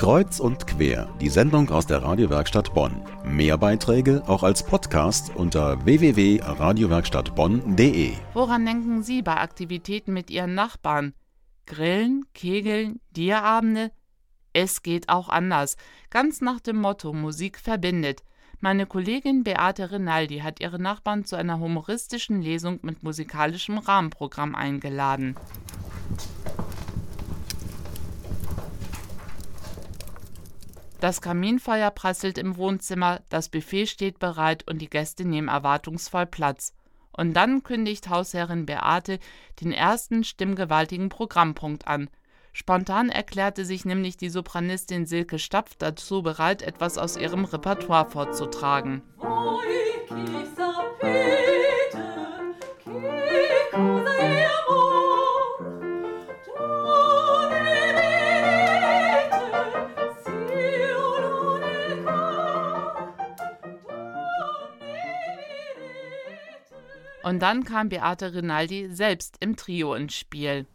Kreuz und quer, die Sendung aus der Radiowerkstatt Bonn. Mehr Beiträge auch als Podcast unter www.radiowerkstattbonn.de. Woran denken Sie bei Aktivitäten mit Ihren Nachbarn? Grillen, Kegeln, Dierabende? Es geht auch anders. Ganz nach dem Motto Musik verbindet. Meine Kollegin Beate Rinaldi hat ihre Nachbarn zu einer humoristischen Lesung mit musikalischem Rahmenprogramm eingeladen. Das Kaminfeuer prasselt im Wohnzimmer, das Buffet steht bereit und die Gäste nehmen erwartungsvoll Platz. Und dann kündigt Hausherrin Beate den ersten stimmgewaltigen Programmpunkt an. Spontan erklärte sich nämlich die Sopranistin Silke Stapf dazu bereit, etwas aus ihrem Repertoire vorzutragen. Und dann kam Beate Rinaldi selbst im Trio ins Spiel.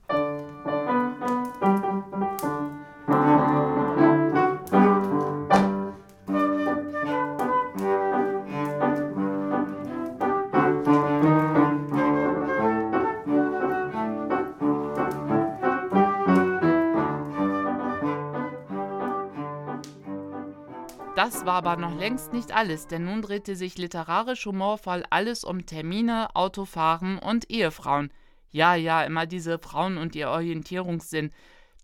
Das war aber noch längst nicht alles, denn nun drehte sich literarisch humorvoll alles um Termine, Autofahren und Ehefrauen. Ja, ja, immer diese Frauen und ihr Orientierungssinn.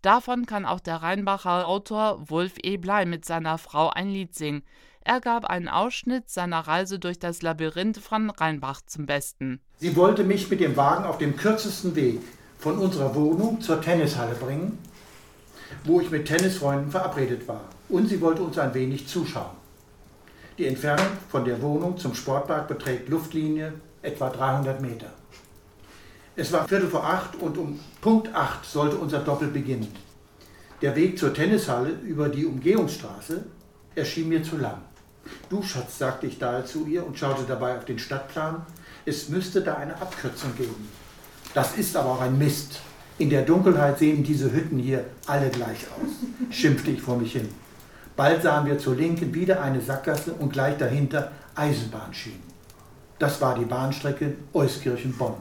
Davon kann auch der Rheinbacher Autor Wolf E. Blei mit seiner Frau ein Lied singen. Er gab einen Ausschnitt seiner Reise durch das Labyrinth von Rheinbach zum Besten. Sie wollte mich mit dem Wagen auf dem kürzesten Weg von unserer Wohnung zur Tennishalle bringen, wo ich mit Tennisfreunden verabredet war und sie wollte uns ein wenig zuschauen. Die Entfernung von der Wohnung zum Sportpark beträgt Luftlinie etwa 300 Meter. Es war Viertel vor acht und um Punkt acht sollte unser Doppel beginnen. Der Weg zur Tennishalle über die Umgehungsstraße erschien mir zu lang. Du, Schatz, sagte ich daher zu ihr und schaute dabei auf den Stadtplan. Es müsste da eine Abkürzung geben. Das ist aber auch ein Mist. In der Dunkelheit sehen diese Hütten hier alle gleich aus, schimpfte ich vor mich hin. Bald sahen wir zur Linken wieder eine Sackgasse und gleich dahinter Eisenbahnschienen. Das war die Bahnstrecke Euskirchen-Bonn.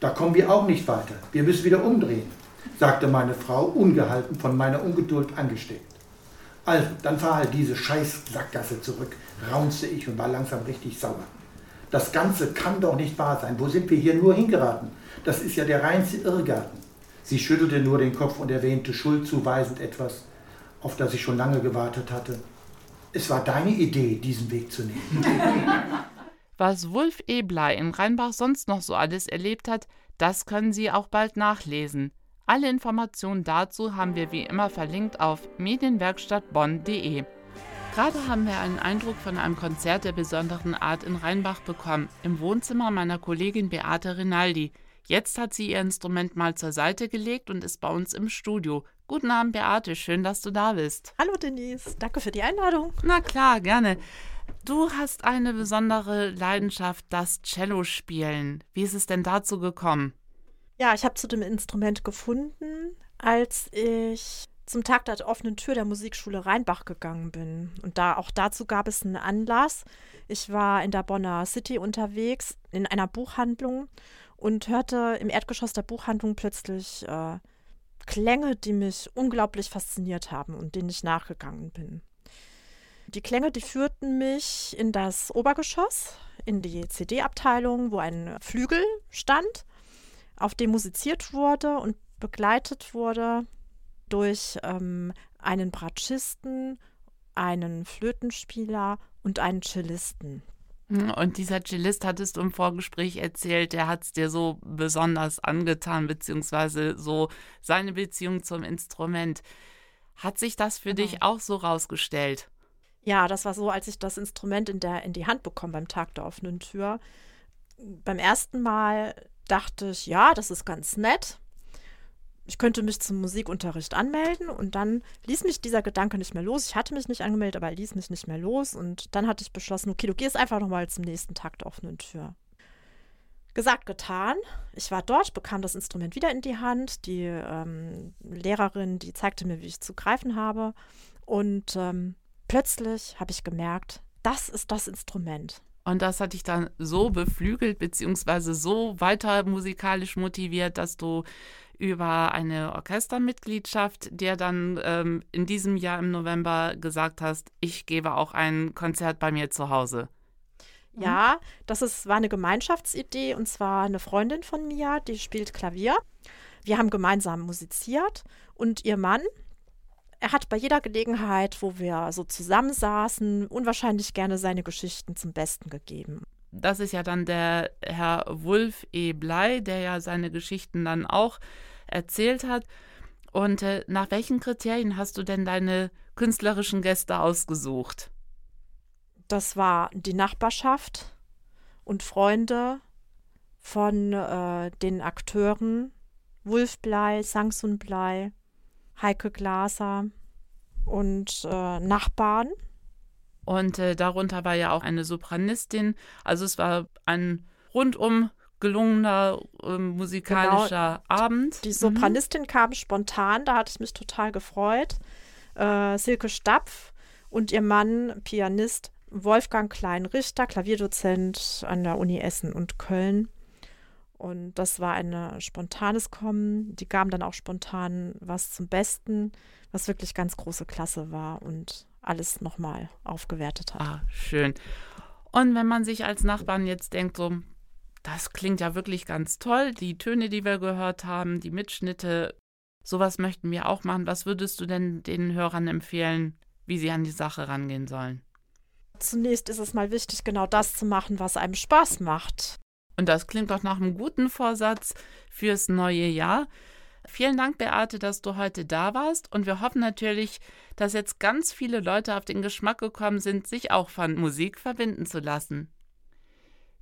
Da kommen wir auch nicht weiter. Wir müssen wieder umdrehen, sagte meine Frau, ungehalten von meiner Ungeduld angesteckt. Also, dann fahr halt diese scheiß Sackgasse zurück, raunzte ich und war langsam richtig sauer. Das Ganze kann doch nicht wahr sein. Wo sind wir hier nur hingeraten? Das ist ja der reinste Irrgarten. Sie schüttelte nur den Kopf und erwähnte schuldzuweisend etwas, auf das ich schon lange gewartet hatte. Es war deine Idee, diesen Weg zu nehmen. Was Wulf Eblei in Rheinbach sonst noch so alles erlebt hat, das können Sie auch bald nachlesen. Alle Informationen dazu haben wir wie immer verlinkt auf medienwerkstattbonn.de. Gerade haben wir einen Eindruck von einem Konzert der besonderen Art in Rheinbach bekommen, im Wohnzimmer meiner Kollegin Beate Rinaldi. Jetzt hat sie ihr Instrument mal zur Seite gelegt und ist bei uns im Studio. Guten Abend, Beate. Schön, dass du da bist. Hallo, Denise. Danke für die Einladung. Na klar, gerne. Du hast eine besondere Leidenschaft, das Cello spielen. Wie ist es denn dazu gekommen? Ja, ich habe zu dem Instrument gefunden, als ich zum Tag der offenen Tür der Musikschule Rheinbach gegangen bin. Und da auch dazu gab es einen Anlass. Ich war in der Bonner City unterwegs, in einer Buchhandlung und hörte im Erdgeschoss der Buchhandlung plötzlich äh, Klänge, die mich unglaublich fasziniert haben und denen ich nachgegangen bin. Die Klänge, die führten mich in das Obergeschoss, in die CD-Abteilung, wo ein Flügel stand, auf dem musiziert wurde und begleitet wurde durch ähm, einen Bratschisten, einen Flötenspieler und einen Cellisten. Und dieser Cellist hattest du im Vorgespräch erzählt, der hat es dir so besonders angetan, beziehungsweise so seine Beziehung zum Instrument. Hat sich das für genau. dich auch so rausgestellt? Ja, das war so, als ich das Instrument in, der, in die Hand bekomme beim Tag der offenen Tür. Beim ersten Mal dachte ich, ja, das ist ganz nett ich könnte mich zum Musikunterricht anmelden und dann ließ mich dieser Gedanke nicht mehr los. Ich hatte mich nicht angemeldet, aber er ließ mich nicht mehr los und dann hatte ich beschlossen, okay, du gehst einfach nochmal zum nächsten der offenen Tür. Gesagt, getan. Ich war dort, bekam das Instrument wieder in die Hand. Die ähm, Lehrerin, die zeigte mir, wie ich zu greifen habe. Und ähm, plötzlich habe ich gemerkt, das ist das Instrument. Und das hat dich dann so beflügelt, beziehungsweise so weiter musikalisch motiviert, dass du über eine Orchestermitgliedschaft dir dann ähm, in diesem Jahr im November gesagt hast, ich gebe auch ein Konzert bei mir zu Hause. Ja, das ist, war eine Gemeinschaftsidee und zwar eine Freundin von mir, die spielt Klavier. Wir haben gemeinsam musiziert und ihr Mann, er hat bei jeder Gelegenheit, wo wir so zusammensaßen, unwahrscheinlich gerne seine Geschichten zum Besten gegeben. Das ist ja dann der Herr Wulf E. Blei, der ja seine Geschichten dann auch erzählt hat. Und äh, nach welchen Kriterien hast du denn deine künstlerischen Gäste ausgesucht? Das war die Nachbarschaft und Freunde von äh, den Akteuren Wulf Blei, Sangsun Blei, Heike Glaser und äh, Nachbarn. Und äh, darunter war ja auch eine Sopranistin. Also es war ein rundum gelungener äh, musikalischer genau. Abend. Die mhm. Sopranistin mhm. kam spontan, da hatte ich mich total gefreut. Äh, Silke Stapf und ihr Mann, Pianist Wolfgang Klein-Richter, Klavierdozent an der Uni Essen und Köln. Und das war ein spontanes Kommen. Die gaben dann auch spontan was zum Besten, was wirklich ganz große Klasse war und alles nochmal aufgewertet hat. Ah, schön. Und wenn man sich als Nachbarn jetzt denkt, so, das klingt ja wirklich ganz toll, die Töne, die wir gehört haben, die Mitschnitte, sowas möchten wir auch machen. Was würdest du denn den Hörern empfehlen, wie sie an die Sache rangehen sollen? Zunächst ist es mal wichtig, genau das zu machen, was einem Spaß macht. Und das klingt doch nach einem guten Vorsatz fürs neue Jahr. Vielen Dank, Beate, dass du heute da warst. Und wir hoffen natürlich, dass jetzt ganz viele Leute auf den Geschmack gekommen sind, sich auch von Musik verbinden zu lassen.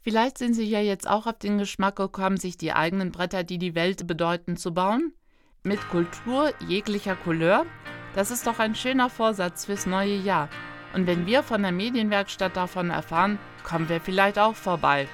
Vielleicht sind sie ja jetzt auch auf den Geschmack gekommen, sich die eigenen Bretter, die die Welt bedeuten, zu bauen. Mit Kultur jeglicher Couleur. Das ist doch ein schöner Vorsatz fürs neue Jahr. Und wenn wir von der Medienwerkstatt davon erfahren, kommen wir vielleicht auch vorbei.